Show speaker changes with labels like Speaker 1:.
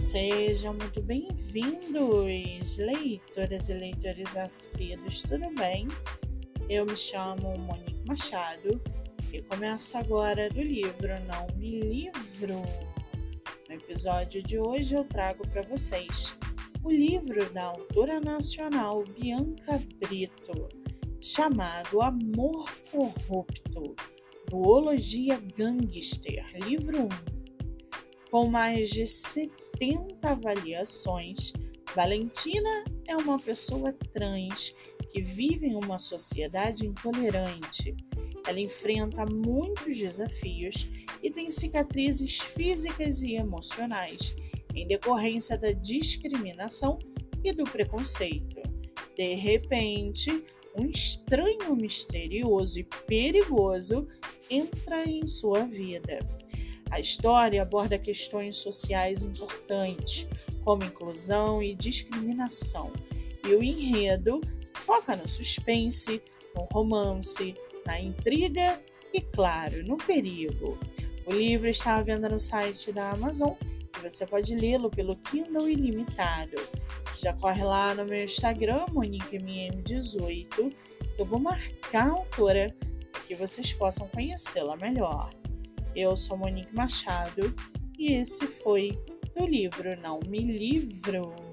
Speaker 1: Sejam muito bem-vindos, leitoras e leitores assíduos, tudo bem? Eu me chamo Monique Machado e começo agora do livro Não Me Livro. No episódio de hoje eu trago para vocês o livro da autora nacional Bianca Brito, chamado Amor Corrupto, Duologia Gangster, livro 1. Com mais de 70 avaliações, Valentina é uma pessoa trans que vive em uma sociedade intolerante. Ela enfrenta muitos desafios e tem cicatrizes físicas e emocionais em decorrência da discriminação e do preconceito. De repente, um estranho misterioso e perigoso entra em sua vida. A história aborda questões sociais importantes, como inclusão e discriminação, e o enredo foca no suspense, no romance, na intriga e, claro, no perigo. O livro está à venda no site da Amazon e você pode lê-lo pelo Kindle Ilimitado. Já corre lá no meu Instagram, MoniqueMM18, eu vou marcar a autora para que vocês possam conhecê-la melhor. Eu sou Monique Machado e esse foi o livro Não Me Livro.